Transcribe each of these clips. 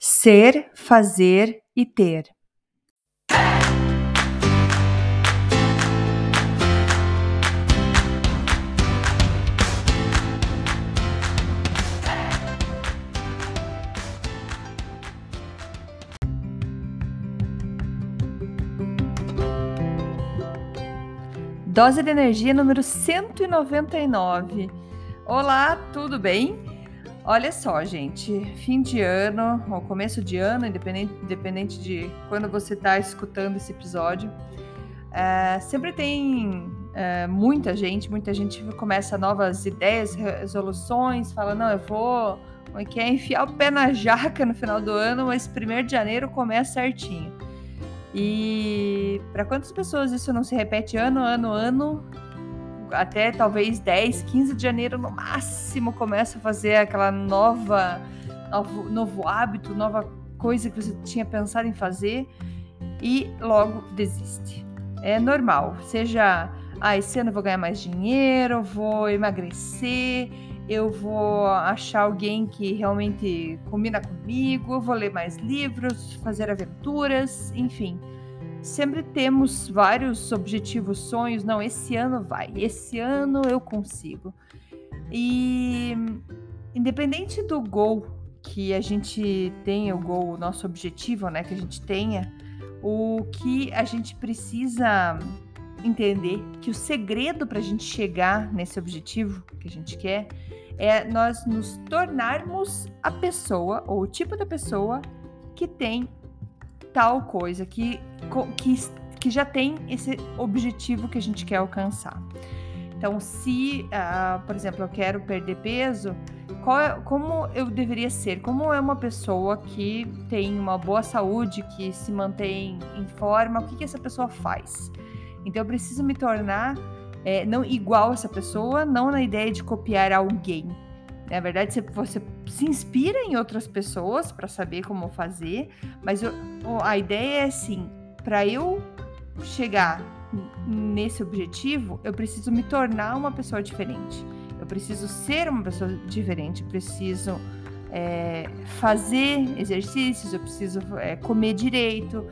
Ser, fazer e ter. Dose de energia número 199. Olá, tudo bem? Olha só, gente, fim de ano, ou começo de ano, independente, independente de quando você está escutando esse episódio, é, sempre tem é, muita gente, muita gente começa novas ideias, resoluções, fala, não, eu vou, é que é, enfiar o pé na jaca no final do ano, mas primeiro de janeiro começa certinho. E para quantas pessoas isso não se repete ano, ano, ano, até talvez 10, 15 de janeiro no máximo começa a fazer aquela nova novo, novo hábito, nova coisa que você tinha pensado em fazer e logo desiste. É normal, seja, ah, esse ano eu vou ganhar mais dinheiro, vou emagrecer, eu vou achar alguém que realmente combina comigo, vou ler mais livros, fazer aventuras, enfim. Sempre temos vários objetivos, sonhos. Não, esse ano vai, esse ano eu consigo. E independente do gol que a gente tenha, o gol, o nosso objetivo, né, que a gente tenha, o que a gente precisa entender que o segredo para a gente chegar nesse objetivo que a gente quer é nós nos tornarmos a pessoa ou o tipo da pessoa que tem tal coisa, que, que, que já tem esse objetivo que a gente quer alcançar. Então, se, uh, por exemplo, eu quero perder peso, é, como eu deveria ser? Como é uma pessoa que tem uma boa saúde, que se mantém em forma? O que, que essa pessoa faz? Então, eu preciso me tornar é, não igual essa pessoa, não na ideia de copiar alguém. Na verdade, você, você se inspira em outras pessoas para saber como fazer, mas eu, a ideia é assim: para eu chegar nesse objetivo, eu preciso me tornar uma pessoa diferente. Eu preciso ser uma pessoa diferente, preciso é, fazer exercícios, eu preciso é, comer direito,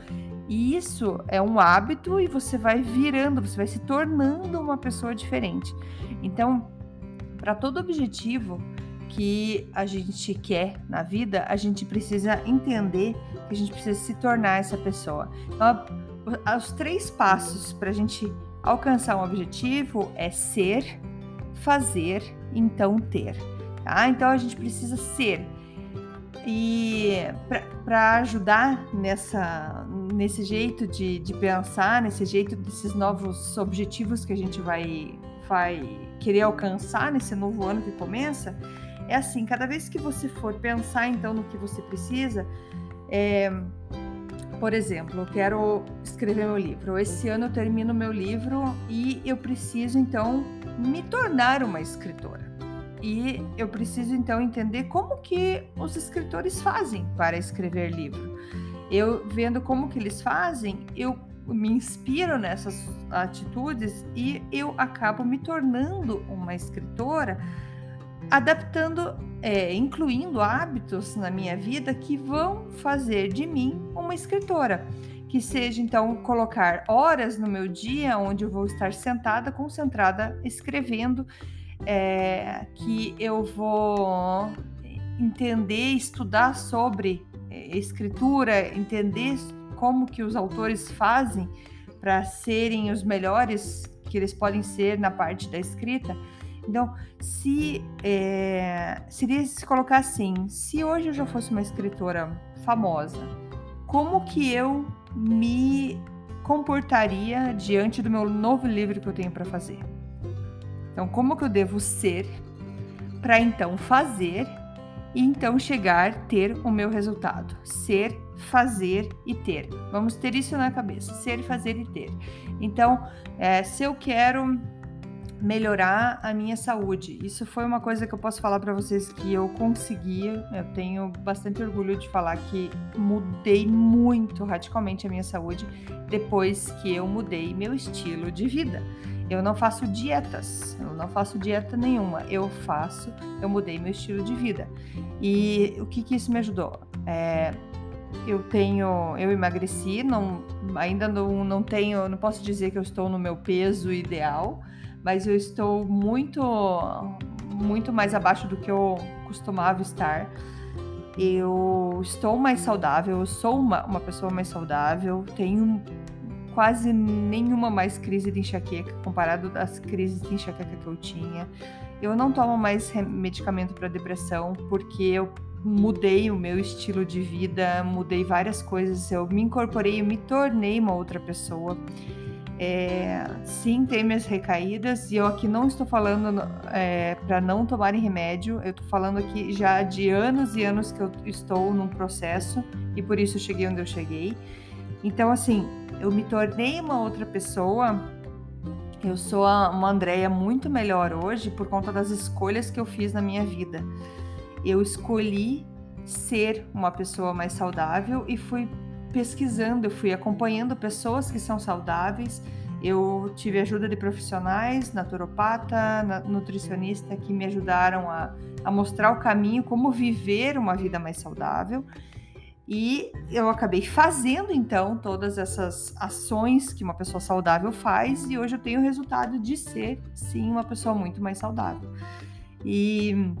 e isso é um hábito e você vai virando, você vai se tornando uma pessoa diferente. Então, para todo objetivo que a gente quer na vida, a gente precisa entender que a gente precisa se tornar essa pessoa. Então, os três passos para a gente alcançar um objetivo é ser, fazer, então ter. Tá? Então a gente precisa ser. E para ajudar nessa, nesse jeito de, de pensar, nesse jeito desses novos objetivos que a gente vai, vai querer alcançar nesse novo ano que começa, é assim: cada vez que você for pensar então no que você precisa, é, por exemplo, eu quero escrever meu livro. Esse ano eu termino meu livro e eu preciso então me tornar uma escritora. E eu preciso então entender como que os escritores fazem para escrever livro. Eu vendo como que eles fazem, eu me inspiro nessas atitudes e eu acabo me tornando uma escritora, adaptando, é, incluindo hábitos na minha vida que vão fazer de mim uma escritora. Que seja então colocar horas no meu dia onde eu vou estar sentada, concentrada, escrevendo é, que eu vou entender, estudar sobre é, escritura, entender como que os autores fazem para serem os melhores que eles podem ser na parte da escrita. Então, se é, seria se colocar assim, se hoje eu já fosse uma escritora famosa, como que eu me comportaria diante do meu novo livro que eu tenho para fazer? Então, como que eu devo ser para então fazer e então chegar ter o meu resultado? Ser, fazer e ter. Vamos ter isso na cabeça: ser, fazer e ter. Então, é, se eu quero melhorar a minha saúde. Isso foi uma coisa que eu posso falar para vocês que eu consegui. Eu tenho bastante orgulho de falar que mudei muito radicalmente a minha saúde depois que eu mudei meu estilo de vida. Eu não faço dietas, eu não faço dieta nenhuma. Eu faço, eu mudei meu estilo de vida. E o que, que isso me ajudou? É, eu tenho, eu emagreci, não, ainda não, não tenho, não posso dizer que eu estou no meu peso ideal, mas eu estou muito, muito mais abaixo do que eu costumava estar. Eu estou mais saudável, eu sou uma, uma pessoa mais saudável, tenho quase nenhuma mais crise de enxaqueca comparado às crises de enxaqueca que eu tinha. Eu não tomo mais medicamento para depressão porque eu mudei o meu estilo de vida, mudei várias coisas, eu me incorporei, eu me tornei uma outra pessoa. É, sim, tem minhas recaídas, e eu aqui não estou falando é, para não tomarem remédio, eu estou falando aqui já de anos e anos que eu estou num processo e por isso eu cheguei onde eu cheguei. Então, assim, eu me tornei uma outra pessoa. Eu sou uma Andréia muito melhor hoje por conta das escolhas que eu fiz na minha vida. Eu escolhi ser uma pessoa mais saudável e fui pesquisando, eu fui acompanhando pessoas que são saudáveis. Eu tive ajuda de profissionais, naturopata, nutricionista que me ajudaram a, a mostrar o caminho, como viver uma vida mais saudável. E eu acabei fazendo então todas essas ações que uma pessoa saudável faz, e hoje eu tenho o resultado de ser sim uma pessoa muito mais saudável. E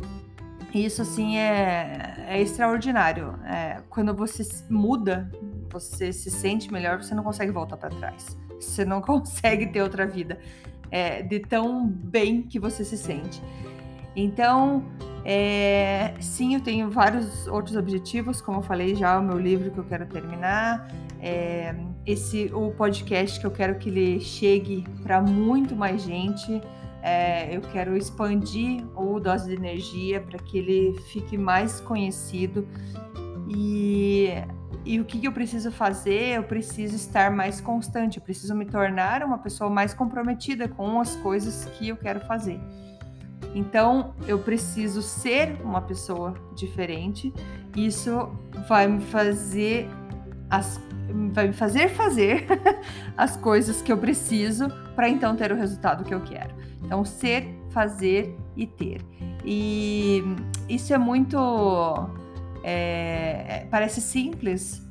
isso assim é, é extraordinário. É, quando você muda, você se sente melhor, você não consegue voltar para trás. Você não consegue ter outra vida é, de tão bem que você se sente. Então, é, sim, eu tenho vários outros objetivos, como eu falei já, o meu livro que eu quero terminar, é, esse o podcast que eu quero que ele chegue para muito mais gente. É, eu quero expandir o Dose de Energia para que ele fique mais conhecido. E, e o que, que eu preciso fazer? Eu preciso estar mais constante, eu preciso me tornar uma pessoa mais comprometida com as coisas que eu quero fazer. Então, eu preciso ser uma pessoa diferente. Isso vai me fazer as vai me fazer fazer as coisas que eu preciso para então ter o resultado que eu quero. Então, ser, fazer e ter. E isso é muito. É, parece simples,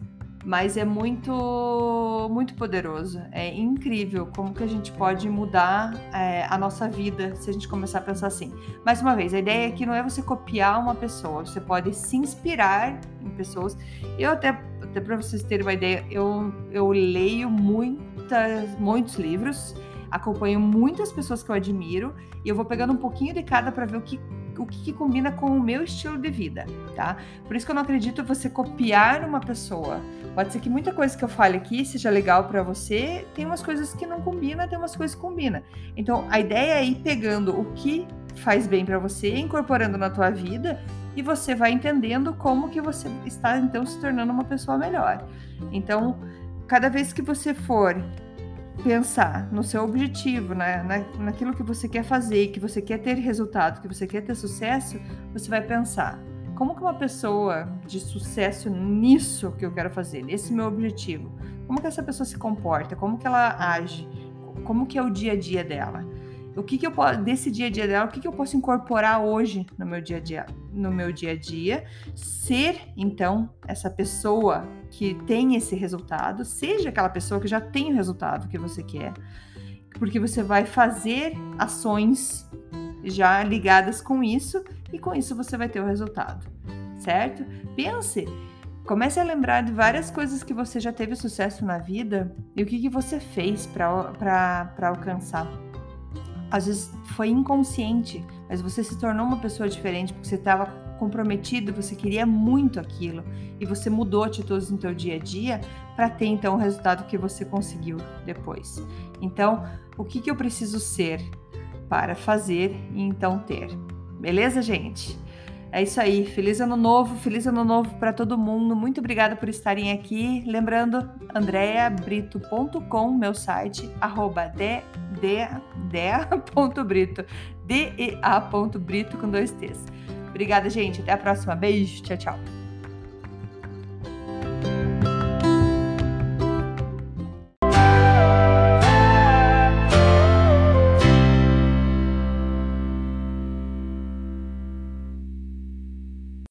mas é muito muito poderoso. É incrível como que a gente pode mudar é, a nossa vida se a gente começar a pensar assim. Mais uma vez, a ideia aqui não é você copiar uma pessoa, você pode se inspirar em pessoas. Eu até até para vocês terem uma ideia, eu eu leio muitas muitos livros, acompanho muitas pessoas que eu admiro e eu vou pegando um pouquinho de cada para ver o que o que, que, combina com o meu estilo de vida, tá? Por isso que eu não acredito você copiar uma pessoa. Pode ser que muita coisa que eu fale aqui seja legal para você, tem umas coisas que não combina, tem umas coisas que combina. Então, a ideia é ir pegando o que faz bem para você, incorporando na tua vida e você vai entendendo como que você está então se tornando uma pessoa melhor. Então, cada vez que você for pensar no seu objetivo, né, na, naquilo que você quer fazer, que você quer ter resultado, que você quer ter sucesso, você vai pensar como que uma pessoa de sucesso nisso que eu quero fazer, nesse meu objetivo, como que essa pessoa se comporta, como que ela age, como que é o dia a dia dela? O que, que eu posso desse dia a dia dela, o que, que eu posso incorporar hoje no meu dia a dia, no meu dia a dia, ser então essa pessoa que tem esse resultado, seja aquela pessoa que já tem o resultado que você quer, porque você vai fazer ações já ligadas com isso e com isso você vai ter o resultado, certo? Pense, comece a lembrar de várias coisas que você já teve sucesso na vida e o que, que você fez para alcançar às vezes foi inconsciente, mas você se tornou uma pessoa diferente porque você estava comprometido, você queria muito aquilo e você mudou atitudes no teu dia a dia para ter então o resultado que você conseguiu depois. Então, o que, que eu preciso ser para fazer e então ter? Beleza, gente? É isso aí. Feliz ano novo, feliz ano novo para todo mundo. Muito obrigada por estarem aqui. Lembrando, andreabrito.com, meu site, arroba dea.brito, dea.brito com dois T's. Obrigada, gente. Até a próxima. Beijo. Tchau, tchau.